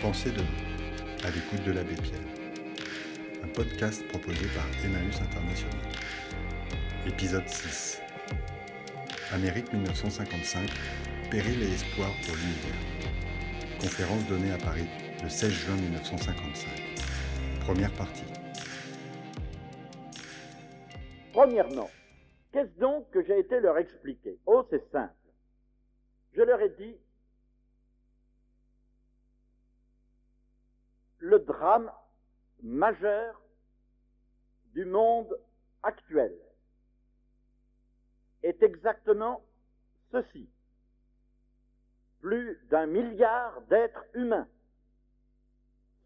Pensée de nous, à l'écoute de l'abbé Pierre. Un podcast proposé par Emmaüs International. Épisode 6. Amérique 1955, péril et espoir pour l'univers. Conférence donnée à Paris le 16 juin 1955. Première partie. Premièrement, qu'est-ce donc que j'ai été leur expliquer? Oh, c'est simple. Je leur ai dit, le drame majeur du monde actuel est exactement ceci. Plus d'un milliard d'êtres humains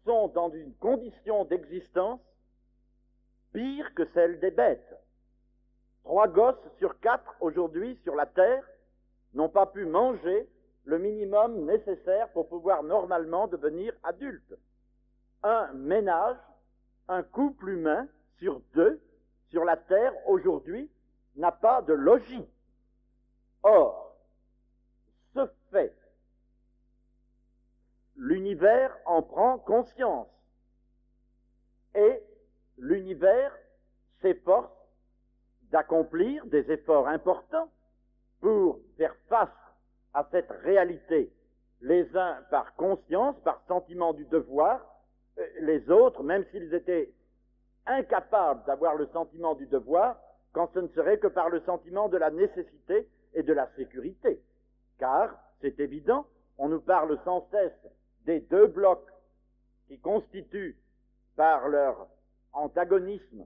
sont dans une condition d'existence pire que celle des bêtes. Trois gosses sur quatre aujourd'hui sur la Terre n'ont pas pu manger le minimum nécessaire pour pouvoir normalement devenir adultes. Un ménage, un couple humain sur deux sur la Terre aujourd'hui n'a pas de logis. Or, ce fait, l'univers en prend conscience et l'univers s'efforce d'accomplir des efforts importants pour faire face à cette réalité, les uns par conscience, par sentiment du devoir, les autres, même s'ils étaient incapables d'avoir le sentiment du devoir, quand ce ne serait que par le sentiment de la nécessité et de la sécurité. Car, c'est évident, on nous parle sans cesse des deux blocs qui constituent par leur antagonisme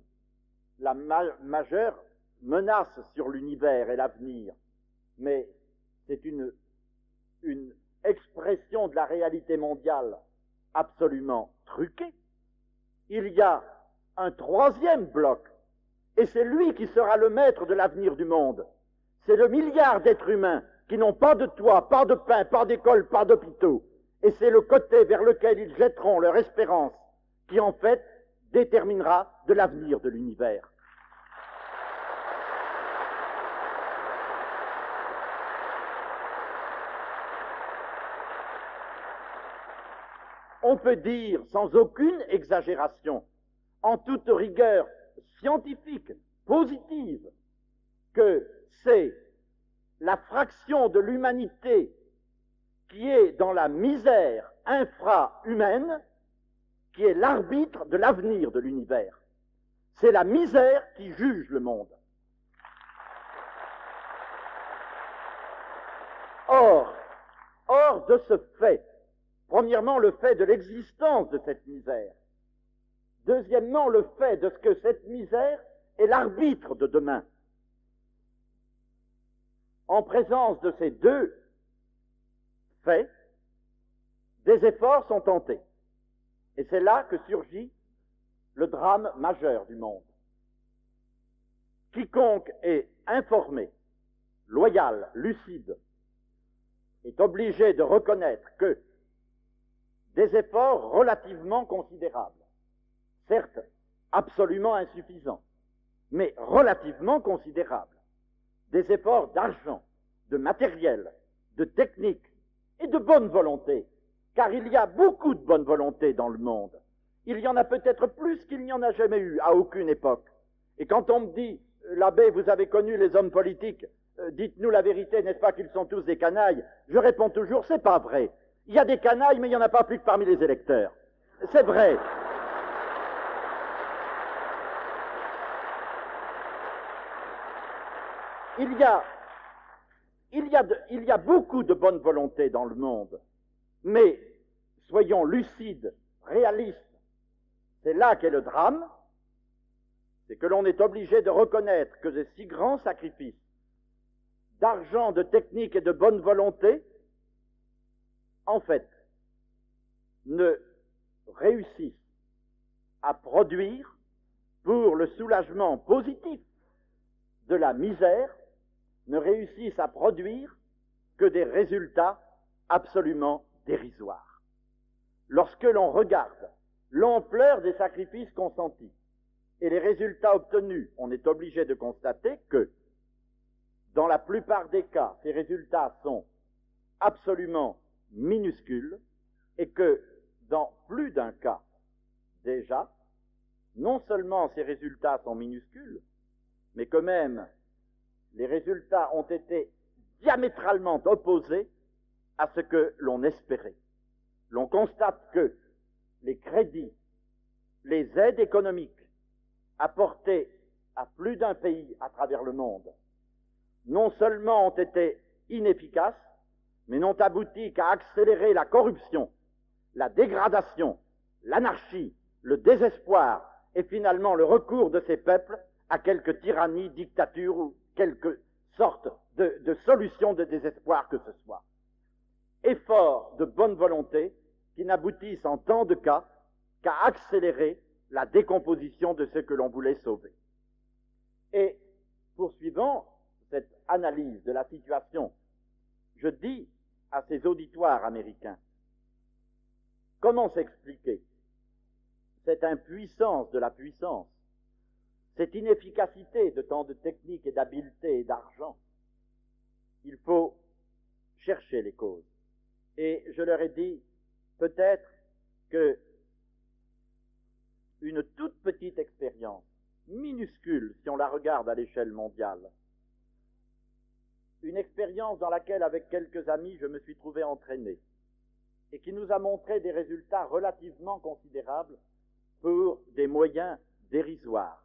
la majeure menace sur l'univers et l'avenir, mais c'est une, expression de la réalité mondiale absolument truquée. Il y a un troisième bloc, et c'est lui qui sera le maître de l'avenir du monde. C'est le milliard d'êtres humains qui n'ont pas de toit, pas de pain, pas d'école, pas d'hôpitaux. Et c'est le côté vers lequel ils jetteront leur espérance qui en fait déterminera de l'avenir de l'univers. On peut dire sans aucune exagération, en toute rigueur scientifique, positive, que c'est la fraction de l'humanité qui est dans la misère infra-humaine qui est l'arbitre de l'avenir de l'univers. C'est la misère qui juge le monde. Or, hors de ce fait, premièrement le fait de l'existence de cette misère, deuxièmement le fait de ce que cette misère est l'arbitre de demain. En présence de ces deux faits, des efforts sont tentés. Et c'est là que surgit le drame majeur du monde. Quiconque est informé, loyal, lucide, est obligé de reconnaître que des efforts relativement considérables, certes absolument insuffisants, mais relativement considérables, des efforts d'argent, de matériel, de technique et de bonne volonté car il y a beaucoup de bonne volonté dans le monde. Il y en a peut-être plus qu'il n'y en a jamais eu à aucune époque. Et quand on me dit, l'abbé, vous avez connu les hommes politiques, euh, dites-nous la vérité, n'est-ce pas qu'ils sont tous des canailles? Je réponds toujours, c'est pas vrai. Il y a des canailles, mais il n'y en a pas plus que parmi les électeurs. C'est vrai. Il y a, il y a, il y a beaucoup de bonne volonté dans le monde. Mais soyons lucides, réalistes. C'est là qu'est le drame, c'est que l'on est obligé de reconnaître que ces si grands sacrifices d'argent, de technique et de bonne volonté, en fait, ne réussissent à produire pour le soulagement positif de la misère, ne réussissent à produire que des résultats absolument dérisoire. Lorsque l'on regarde l'ampleur des sacrifices consentis et les résultats obtenus, on est obligé de constater que, dans la plupart des cas, ces résultats sont absolument minuscules et que, dans plus d'un cas déjà, non seulement ces résultats sont minuscules, mais que même les résultats ont été diamétralement opposés à ce que l'on espérait. L'on constate que les crédits, les aides économiques apportées à plus d'un pays à travers le monde, non seulement ont été inefficaces, mais n'ont abouti qu'à accélérer la corruption, la dégradation, l'anarchie, le désespoir et finalement le recours de ces peuples à quelque tyrannie, dictature ou quelque sorte de, solution de désespoir que ce soit. Efforts de bonne volonté qui n'aboutissent en tant de cas qu'à accélérer la décomposition de ce que l'on voulait sauver. Et poursuivant cette analyse de la situation, je dis à ces auditoires américains, comment s'expliquer? Cette impuissance de la puissance, cette inefficacité de tant de techniques et d'habileté et d'argent Il faut chercher les causes. Et je leur ai dit, peut-être que une toute petite expérience, minuscule si on la regarde à l'échelle mondiale, une expérience dans laquelle, avec quelques amis, je me suis trouvé entraîné, et qui nous a montré des résultats relativement considérables pour des moyens dérisoires.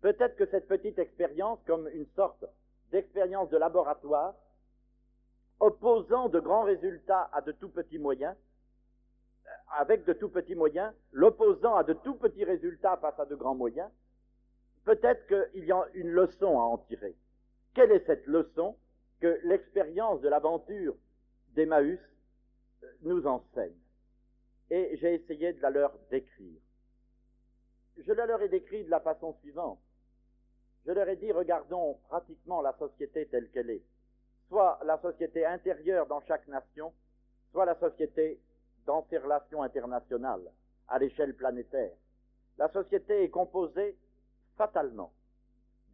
Peut-être que cette petite expérience, comme une sorte d'expérience de laboratoire, opposant de grands résultats à de tout petits moyens, avec de tout petits moyens, l'opposant à de tout petits résultats face à de grands moyens, peut-être qu'il y a une leçon à en tirer. Quelle est cette leçon que l'expérience de l'aventure d'Emmaüs euh, nous enseigne Et j'ai essayé de la leur décrire. Je la leur ai décrit de la façon suivante. Je leur ai dit, regardons pratiquement la société telle qu'elle est, soit la société intérieure dans chaque nation, soit la société dans ses relations internationales, à l'échelle planétaire. La société est composée fatalement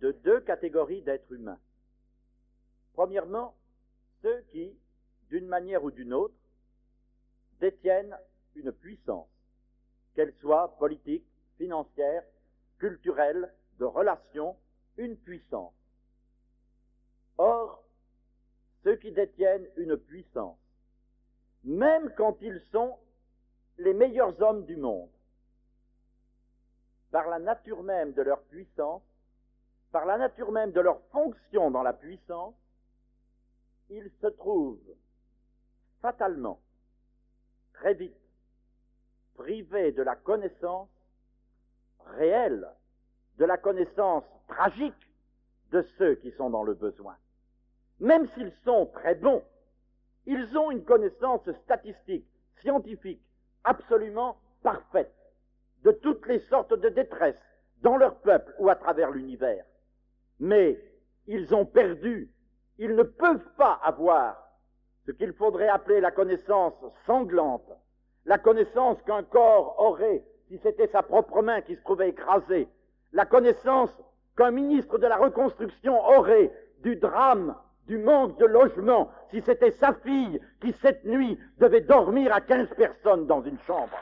de deux catégories d'êtres humains. Premièrement, ceux qui, d'une manière ou d'une autre, détiennent une puissance, qu'elle soit politique, financière, culturelle, de relations, une puissance. Or, ceux qui détiennent une puissance, même quand ils sont les meilleurs hommes du monde, par la nature même de leur puissance, par la nature même de leur fonction dans la puissance, ils se trouvent fatalement, très vite, privés de la connaissance réelle, de la connaissance tragique de ceux qui sont dans le besoin. Même s'ils sont très bons, ils ont une connaissance statistique, scientifique, absolument parfaite de toutes les sortes de détresse dans leur peuple ou à travers l'univers. Mais ils ont perdu, ils ne peuvent pas avoir ce qu'il faudrait appeler la connaissance sanglante, la connaissance qu'un corps aurait si c'était sa propre main qui se trouvait écrasée, la connaissance qu'un ministre de la reconstruction aurait du drame, du manque de logement, si c'était sa fille qui cette nuit devait dormir à quinze personnes dans une chambre.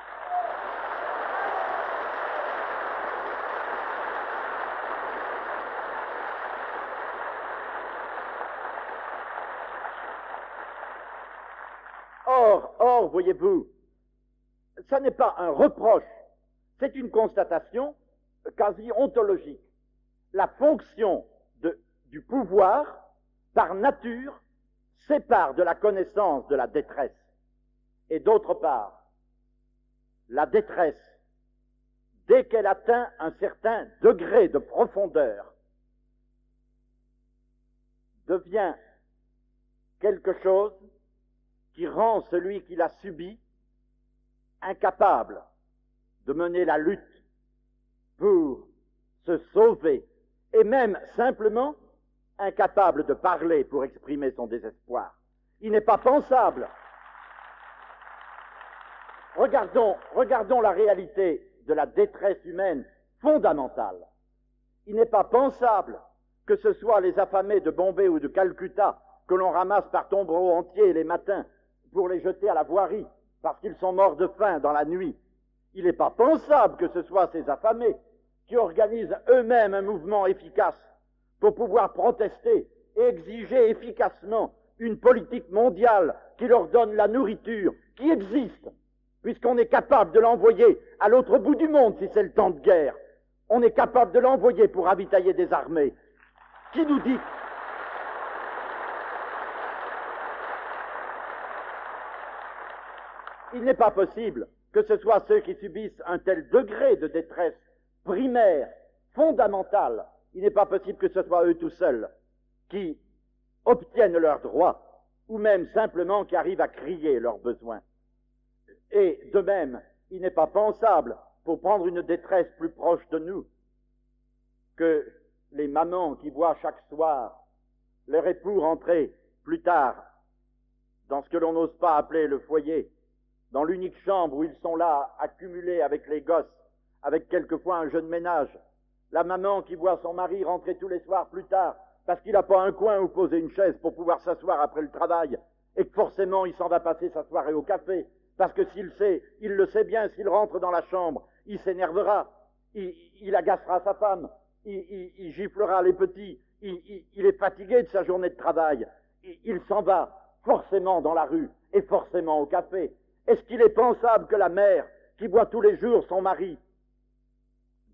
Voyez-vous, ça n'est pas un reproche c'est une constatation quasi ontologique. La fonction du pouvoir, par nature, sépare de la connaissance de la détresse. Et d'autre part, la détresse, dès qu'elle atteint un certain degré de profondeur, devient quelque chose qui rend celui qui l'a subi incapable de mener la lutte pour se sauver et même simplement incapable de parler pour exprimer son désespoir. Il n'est pas pensable. Regardons, la réalité de la détresse humaine fondamentale. Il n'est pas pensable que ce soit les affamés de Bombay ou de Calcutta que l'on ramasse par tombereaux entiers les matins pour les jeter à la voirie parce qu'ils sont morts de faim dans la nuit. Il n'est pas pensable que ce soit ces affamés qui organisent eux-mêmes un mouvement efficace pour pouvoir protester et exiger efficacement une politique mondiale qui leur donne la nourriture qui existe, puisqu'on est capable de l'envoyer à l'autre bout du monde si c'est le temps de guerre. On est capable de l'envoyer pour ravitailler des armées. Qui nous dit Il n'est pas possible que ce soit ceux qui subissent un tel degré de détresse primaire, fondamentale, il n'est pas possible que ce soit eux tout seuls qui obtiennent leurs droits, ou même simplement qui arrivent à crier leurs besoins. Et de même, il n'est pas pensable, pour prendre une détresse plus proche de nous, que les mamans qui voient chaque soir leur époux rentrer plus tard dans ce que l'on n'ose pas appeler le foyer, dans l'unique chambre où ils sont là, accumulés avec les gosses, avec quelquefois un jeune ménage, la maman qui voit son mari rentrer tous les soirs plus tard, parce qu'il n'a pas un coin où poser une chaise pour pouvoir s'asseoir après le travail, et que forcément il s'en va passer sa soirée au café, parce que s'il sait, il le sait bien, s'il rentre dans la chambre, il s'énervera, il, agacera sa femme, il, giflera les petits, il, est fatigué de sa journée de travail, il s'en va forcément dans la rue et forcément au café. Est-ce qu'il est pensable que la mère, qui voit tous les jours son mari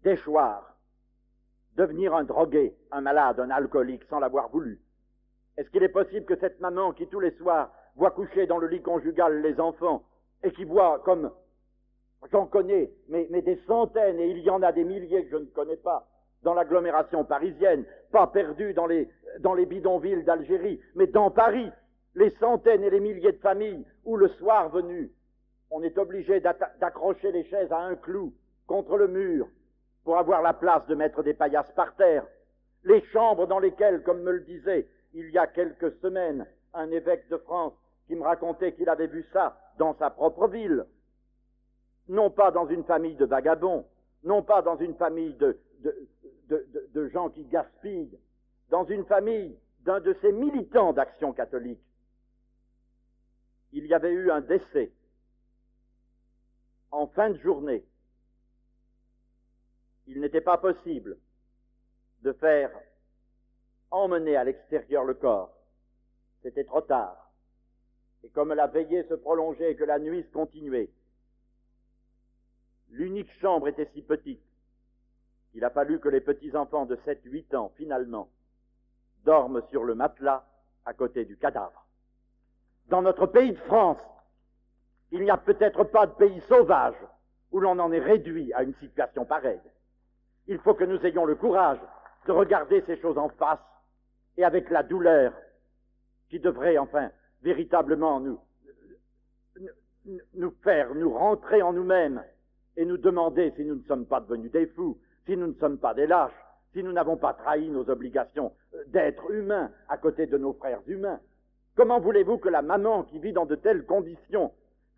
déchoir, devenir un drogué, un malade, un alcoolique sans l'avoir voulu, est-ce qu'il est possible que cette maman qui tous les soirs voit coucher dans le lit conjugal les enfants et qui voit comme j'en connais, mais, des centaines, et il y en a des milliers que je ne connais pas, dans l'agglomération parisienne, pas perdus dans les, dans les bidonvilles d'Algérie, mais dans Paris, les centaines et les milliers de familles où le soir venu, on est obligé d'accrocher les chaises à un clou contre le mur pour avoir la place de mettre des paillasses par terre. Les chambres dans lesquelles, comme me le disait il y a quelques semaines un évêque de France qui me racontait qu'il avait vu ça dans sa propre ville, non pas dans une famille de vagabonds, non pas dans une famille de, gens qui gaspillent, dans une famille d'un de ces militants d'action catholique. Il y avait eu un décès en fin de journée, il n'était pas possible de faire emmener à l'extérieur le corps. C'était trop tard. Et comme la veillée se prolongeait et que la nuit se continuait, l'unique chambre était si petite qu'il a fallu que les petits-enfants de 7-8 ans, finalement, dorment sur le matelas à côté du cadavre. Dans notre pays de France, il n'y a peut-être pas de pays sauvage où l'on en est réduit à une situation pareille. Il faut que nous ayons le courage de regarder ces choses en face et avec la douleur qui devrait enfin véritablement nous, nous faire nous rentrer en nous-mêmes et nous demander si nous ne sommes pas devenus des fous, si nous ne sommes pas des lâches, si nous n'avons pas trahi nos obligations d'être humains à côté de nos frères humains. Comment voulez-vous que la maman qui vit dans de telles conditions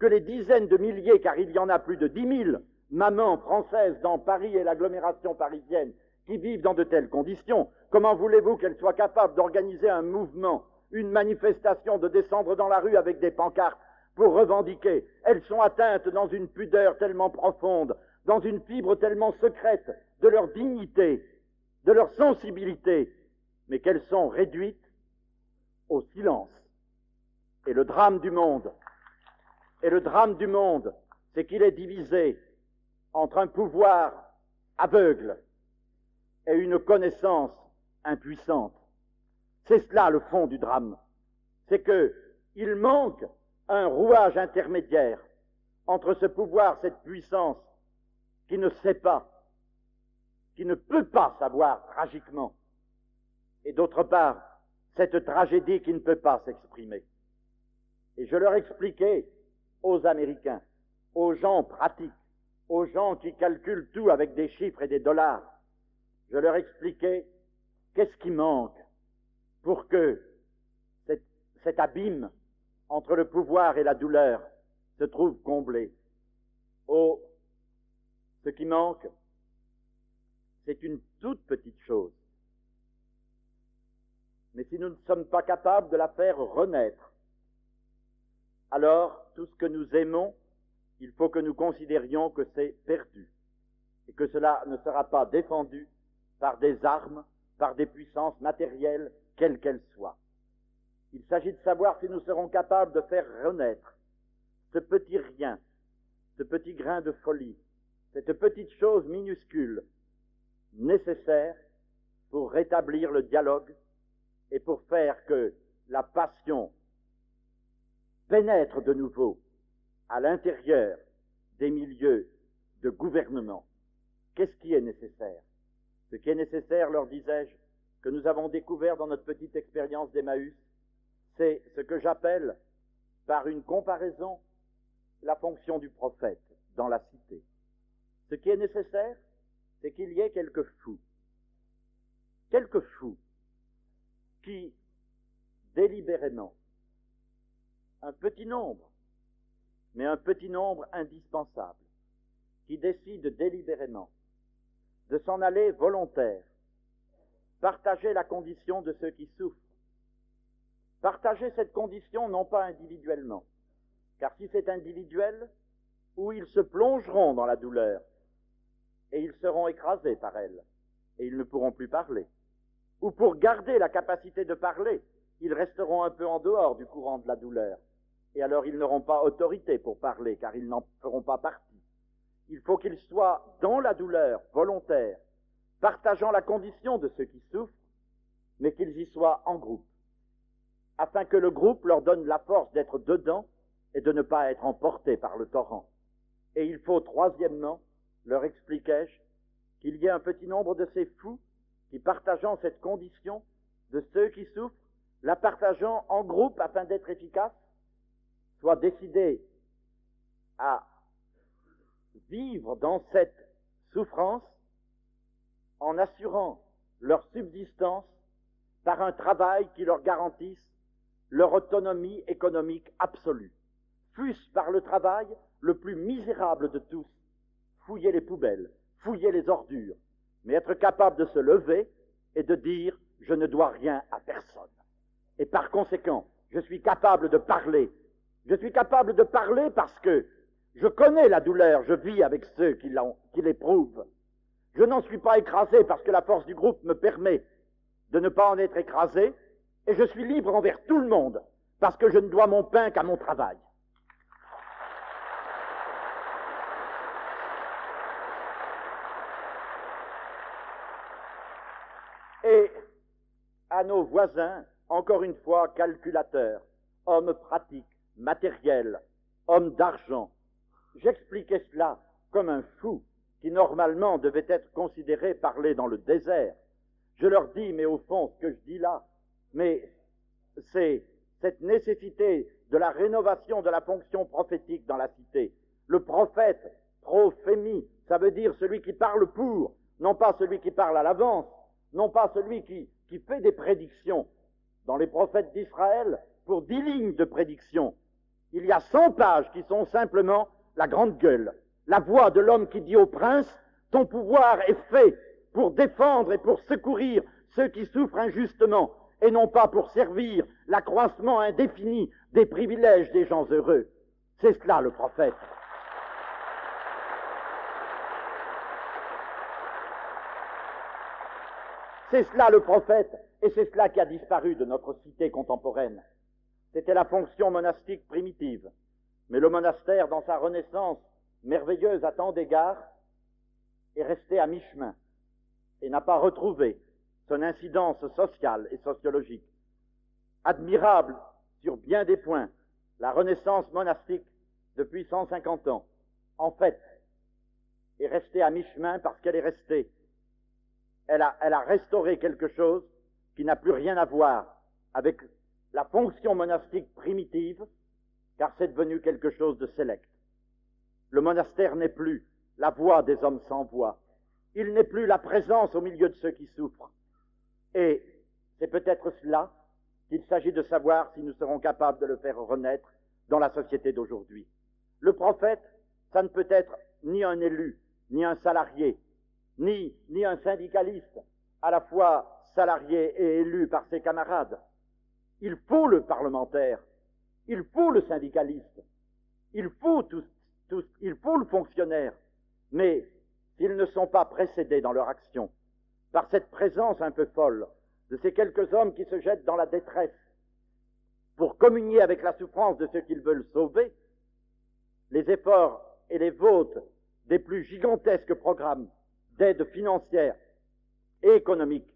que les dizaines de milliers, car il y en a plus de dix mille, mamans françaises dans Paris et l'agglomération parisienne qui vivent dans de telles conditions, comment voulez-vous qu'elles soient capables d'organiser un mouvement, une manifestation, de descendre dans la rue avec des pancartes pour revendiquer? Elles sont atteintes dans une pudeur tellement profonde, dans une fibre tellement secrète de leur dignité, de leur sensibilité, mais qu'elles sont réduites au silence. Et le drame du monde, et le drame du monde, c'est qu'il est divisé entre un pouvoir aveugle et une connaissance impuissante. C'est cela le fond du drame. C'est que il manque un rouage intermédiaire entre ce pouvoir, cette puissance qui ne sait pas, qui ne peut pas savoir tragiquement, et d'autre part, cette tragédie qui ne peut pas s'exprimer. Et je leur expliquais aux Américains, aux gens pratiques, aux gens qui calculent tout avec des chiffres et des dollars. Je leur expliquais qu'est-ce qui manque pour que cet, abîme entre le pouvoir et la douleur se trouve comblé. Oh, ce qui manque, c'est une toute petite chose. Mais si nous ne sommes pas capables de la faire renaître, alors tout ce que nous aimons il faut que nous considérions que c'est perdu et que cela ne sera pas défendu par des armes, par des puissances matérielles, quelles qu'elles soient. Il s'agit de savoir si nous serons capables de faire renaître ce petit rien, ce petit grain de folie, cette petite chose minuscule, nécessaire pour rétablir le dialogue et pour faire que la passion pénètre de nouveau à l'intérieur des milieux de gouvernement. Qu'est-ce qui est nécessaire? Ce qui est nécessaire, leur disais-je, que nous avons découvert dans notre petite expérience d'Emmaüs, c'est ce que j'appelle, par une comparaison, la fonction du prophète dans la cité. Ce qui est nécessaire, c'est qu'il y ait quelques fous, quelques fous qui, délibérément, un petit nombre, mais un petit nombre indispensable, qui décide délibérément de s'en aller volontaire, partager la condition de ceux qui souffrent, partager cette condition non pas individuellement, car si c'est individuel, où ils se plongeront dans la douleur, et ils seront écrasés par elle, et ils ne pourront plus parler, ou pour garder la capacité de parler, ils resteront un peu en dehors du courant de la douleur, et alors ils n'auront pas autorité pour parler, car ils n'en feront pas partie. Il faut qu'ils soient dans la douleur, volontaire, partageant la condition de ceux qui souffrent, mais qu'ils y soient en groupe, afin que le groupe leur donne la force d'être dedans et de ne pas être emportés par le torrent. Et il faut, troisièmement, leur expliquai-je, qu'il y ait un petit nombre de ces fous qui, partageant cette condition de ceux qui souffrent, la partageant en groupe afin d'être efficaces, soient décidés à vivre dans cette souffrance en assurant leur subsistance par un travail qui leur garantisse leur autonomie économique absolue, fût-ce par le travail le plus misérable de tous, fouiller les poubelles, fouiller les ordures, mais être capable de se lever et de dire je ne dois rien à personne. Et par conséquent, je suis capable de parler. Je suis capable de parler parce que je connais la douleur, je vis avec ceux qui, l'éprouvent. Je n'en suis pas écrasé parce que la force du groupe me permet de ne pas en être écrasé, et je suis libre envers tout le monde parce que je ne dois mon pain qu'à mon travail. Et à nos voisins, encore une fois, calculateurs, hommes pratiques, matériels, hommes d'argent, J'expliquais cela comme un fou qui normalement devait être considéré parler dans le désert. Je leur dis, mais au fond, ce que je dis là, mais c'est cette nécessité de la rénovation de la fonction prophétique dans la cité. Le prophète, prophémie, ça veut dire celui qui parle pour, non pas celui qui parle à l'avance, non pas celui qui, qui fait des prédictions. Dans les prophètes d'Israël, pour dix lignes de prédiction, il y a cent pages qui sont simplement la grande gueule, la voix de l'homme qui dit au prince, ton pouvoir est fait pour défendre et pour secourir ceux qui souffrent injustement, et non pas pour servir l'accroissement indéfini des privilèges des gens heureux. C'est cela le prophète. C'est cela le prophète, et c'est cela qui a disparu de notre cité contemporaine. C'était la fonction monastique primitive. Mais le monastère, dans sa renaissance merveilleuse à tant d'égards, est resté à mi-chemin et n'a pas retrouvé son incidence sociale et sociologique. Admirable sur bien des points, la renaissance monastique depuis 150 ans, en fait, est restée à mi-chemin parce qu'elle est restée. Elle a, a restauré quelque chose qui n'a plus rien à voir avec la fonction monastique primitive car c'est devenu quelque chose de sélect. Le monastère n'est plus la voix des hommes sans voix. Il n'est plus la présence au milieu de ceux qui souffrent. Et c'est peut-être cela qu'il s'agit de savoir si nous serons capables de le faire renaître dans la société d'aujourd'hui. Le prophète, ça ne peut être ni un élu, ni un salarié, ni, ni un syndicaliste, à la fois salarié et élu par ses camarades. Il faut le parlementaire il faut le syndicaliste. Il faut le fonctionnaire, mais s'ils ne sont pas précédés dans leur action par cette présence un peu folle de ces quelques hommes qui se jettent dans la détresse pour communier avec la souffrance de ceux qu'ils veulent sauver, les efforts et les vôtres des plus gigantesques programmes d'aide financière et économique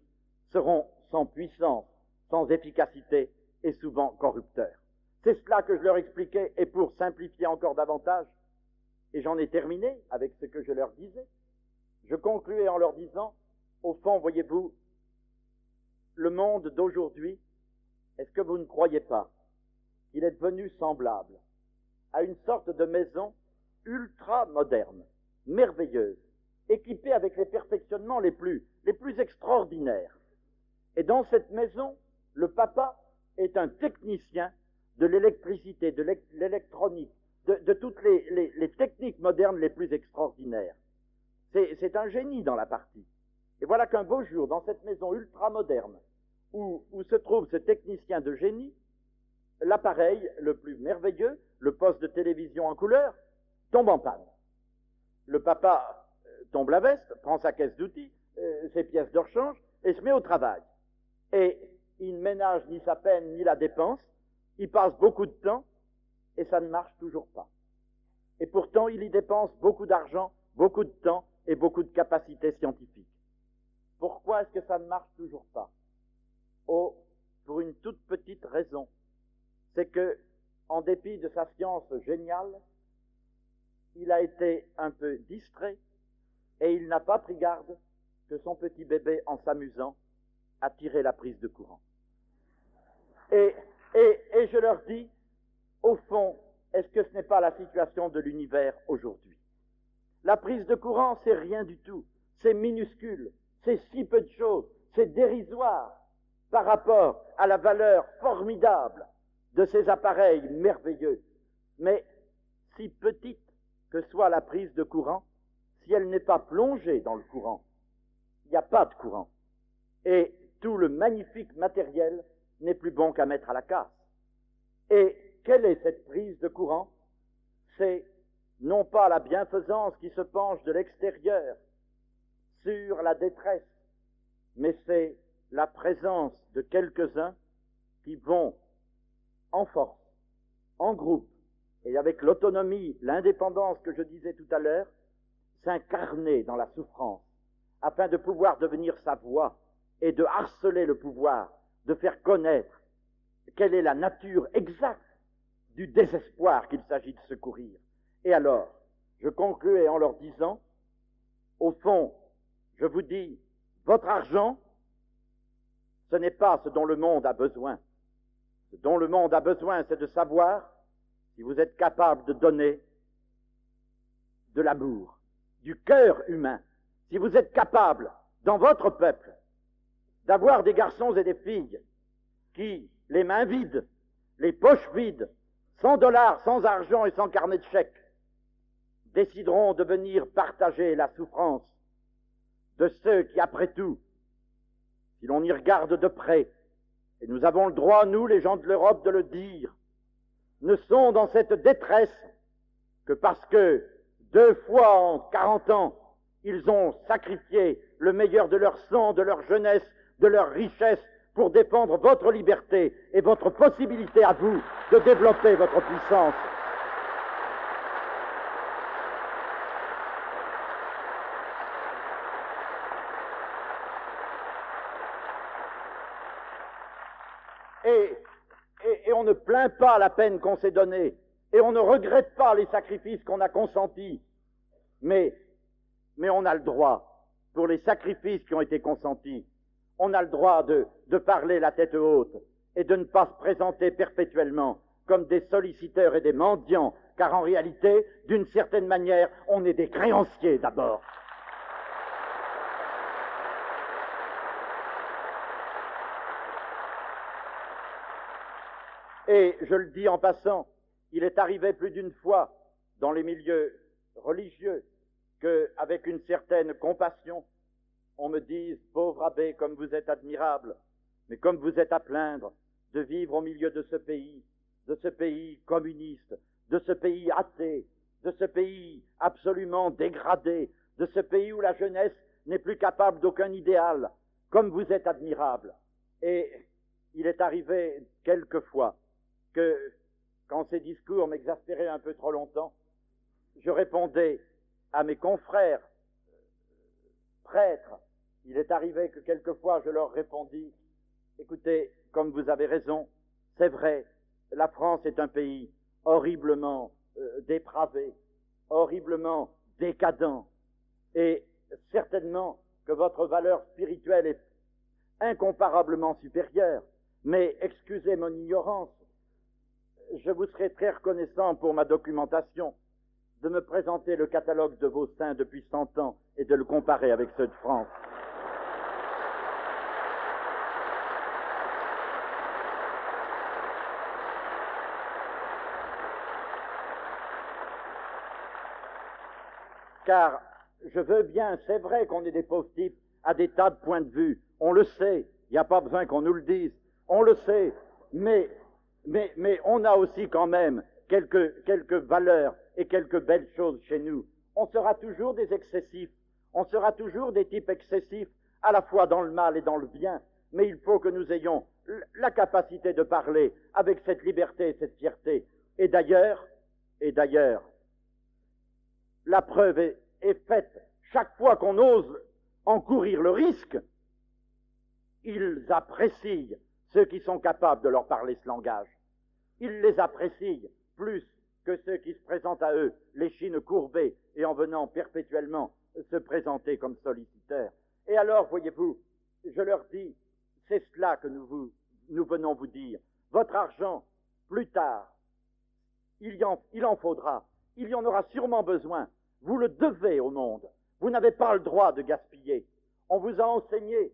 seront sans puissance, sans efficacité et souvent corrupteurs. C'est cela que je leur expliquais, et pour simplifier encore davantage, et j'en ai terminé avec ce que je leur disais, je concluais en leur disant, au fond, voyez-vous, le monde d'aujourd'hui, est-ce que vous ne croyez pas qu'il est devenu semblable à une sorte de maison ultra moderne, merveilleuse, équipée avec les perfectionnements les plus, les plus extraordinaires? Et dans cette maison, le papa est un technicien de l'électricité, de l'électronique, de, toutes les, techniques modernes les plus extraordinaires. C'est un génie dans la partie. Et voilà qu'un beau jour, dans cette maison ultra moderne, où, où se trouve ce technicien de génie, l'appareil le plus merveilleux, le poste de télévision en couleur, tombe en panne. Le papa euh, tombe la veste, prend sa caisse d'outils, euh, ses pièces de rechange, et se met au travail. Et il ne ménage ni sa peine ni la dépense, il passe beaucoup de temps, et ça ne marche toujours pas. Et pourtant, il y dépense beaucoup d'argent, beaucoup de temps et beaucoup de capacités scientifiques. Pourquoi est-ce que ça ne marche toujours pas? Oh, pour une toute petite raison. C'est que, en dépit de sa science géniale, il a été un peu distrait et il n'a pas pris garde que son petit bébé, en s'amusant, a tiré la prise de courant. Et, et, et je leur dis, au fond, est-ce que ce n'est pas la situation de l'univers aujourd'hui? La prise de courant, c'est rien du tout, c'est minuscule, c'est si peu de choses, c'est dérisoire par rapport à la valeur formidable de ces appareils merveilleux. Mais si petite que soit la prise de courant, si elle n'est pas plongée dans le courant, il n'y a pas de courant. Et tout le magnifique matériel n'est plus bon qu'à mettre à la casse. Et quelle est cette prise de courant? C'est non pas la bienfaisance qui se penche de l'extérieur sur la détresse, mais c'est la présence de quelques-uns qui vont en force, en groupe, et avec l'autonomie, l'indépendance que je disais tout à l'heure, s'incarner dans la souffrance, afin de pouvoir devenir sa voix et de harceler le pouvoir, de faire connaître quelle est la nature exacte du désespoir qu'il s'agit de secourir. Et alors, je concluais en leur disant, au fond, je vous dis, votre argent, ce n'est pas ce dont le monde a besoin. Ce dont le monde a besoin, c'est de savoir si vous êtes capable de donner de l'amour, du cœur humain, si vous êtes capable, dans votre peuple, d'avoir des garçons et des filles qui, les mains vides, les poches vides, sans dollars, sans argent et sans carnet de chèques, décideront de venir partager la souffrance de ceux qui, après tout, si l'on y regarde de près, et nous avons le droit, nous, les gens de l'Europe, de le dire, ne sont dans cette détresse que parce que deux fois en quarante ans, ils ont sacrifié le meilleur de leur sang, de leur jeunesse, de leur richesse pour défendre votre liberté et votre possibilité à vous de développer votre puissance. Et, on ne plaint pas la peine qu'on s'est donnée, et on ne regrette pas les sacrifices qu'on a consentis, mais on a le droit, pour les sacrifices qui ont été consentis, on a le droit de, parler la tête haute et de ne pas se présenter perpétuellement comme des solliciteurs et des mendiants, car en réalité, d'une certaine manière, on est des créanciers d'abord. Et je le dis en passant, il est arrivé plus d'une fois dans les milieux religieux qu'avec une certaine compassion, on me dise, pauvre abbé, comme vous êtes admirable, mais comme vous êtes à plaindre de vivre au milieu de ce pays, de ce pays communiste, de ce pays athée, de ce pays absolument dégradé, de ce pays où la jeunesse n'est plus capable d'aucun idéal, comme vous êtes admirable. Et il est arrivé quelquefois que, quand ces discours m'exaspéraient un peu trop longtemps, je répondais à mes confrères prêtres. Il est arrivé que quelquefois je leur répondis, écoutez, comme vous avez raison, c'est vrai, la France est un pays horriblement euh, dépravé, horriblement décadent, et certainement que votre valeur spirituelle est incomparablement supérieure, mais excusez mon ignorance, je vous serai très reconnaissant pour ma documentation de me présenter le catalogue de vos saints depuis cent ans et de le comparer avec ceux de France. Car je veux bien, c'est vrai qu'on est des pauvres types à des tas de points de vue. On le sait. Il n'y a pas besoin qu'on nous le dise. On le sait. Mais, on a aussi quand même quelques valeurs et quelques belles choses chez nous. On sera toujours des excessifs. On sera toujours des types excessifs, à la fois dans le mal et dans le bien. Mais il faut que nous ayons la capacité de parler avec cette liberté et cette fierté. Et d'ailleurs, et d'ailleurs, la preuve est, faite chaque fois qu'on ose encourir le risque, ils apprécient ceux qui sont capables de leur parler ce langage. Ils les apprécient plus que ceux qui se présentent à eux, les chines courbées et en venant perpétuellement se présenter comme solliciteurs. Et alors, voyez-vous, je leur dis, c'est cela que nous, venons vous dire. Votre argent, plus tard, il en faudra, il y en aura sûrement besoin. Vous le devez au monde. Vous n'avez pas le droit de gaspiller. On vous a enseigné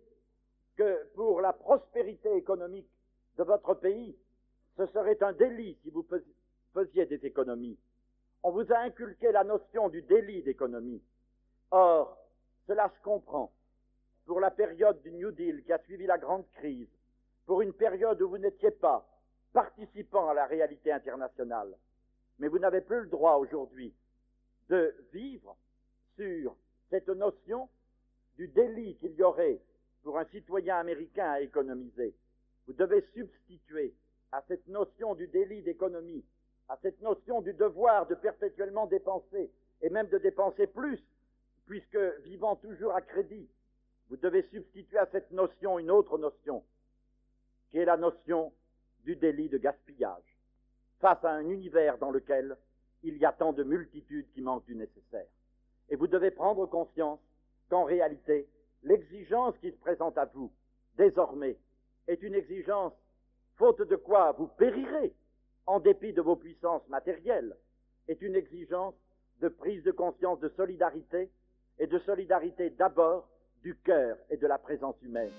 que pour la prospérité économique de votre pays, ce serait un délit si vous faisiez des économies. On vous a inculqué la notion du délit d'économie. Or, cela se comprend. Pour la période du New Deal qui a suivi la grande crise, pour une période où vous n'étiez pas participant à la réalité internationale, mais vous n'avez plus le droit aujourd'hui de vivre sur cette notion du délit qu'il y aurait pour un citoyen américain à économiser. Vous devez substituer à cette notion du délit d'économie, à cette notion du devoir de perpétuellement dépenser, et même de dépenser plus, puisque vivant toujours à crédit, vous devez substituer à cette notion une autre notion, qui est la notion du délit de gaspillage, face à un univers dans lequel il y a tant de multitudes qui manquent du nécessaire. Et vous devez prendre conscience qu'en réalité, l'exigence qui se présente à vous, désormais, est une exigence, faute de quoi vous périrez, en dépit de vos puissances matérielles, est une exigence de prise de conscience de solidarité, et de solidarité d'abord du cœur et de la présence humaine.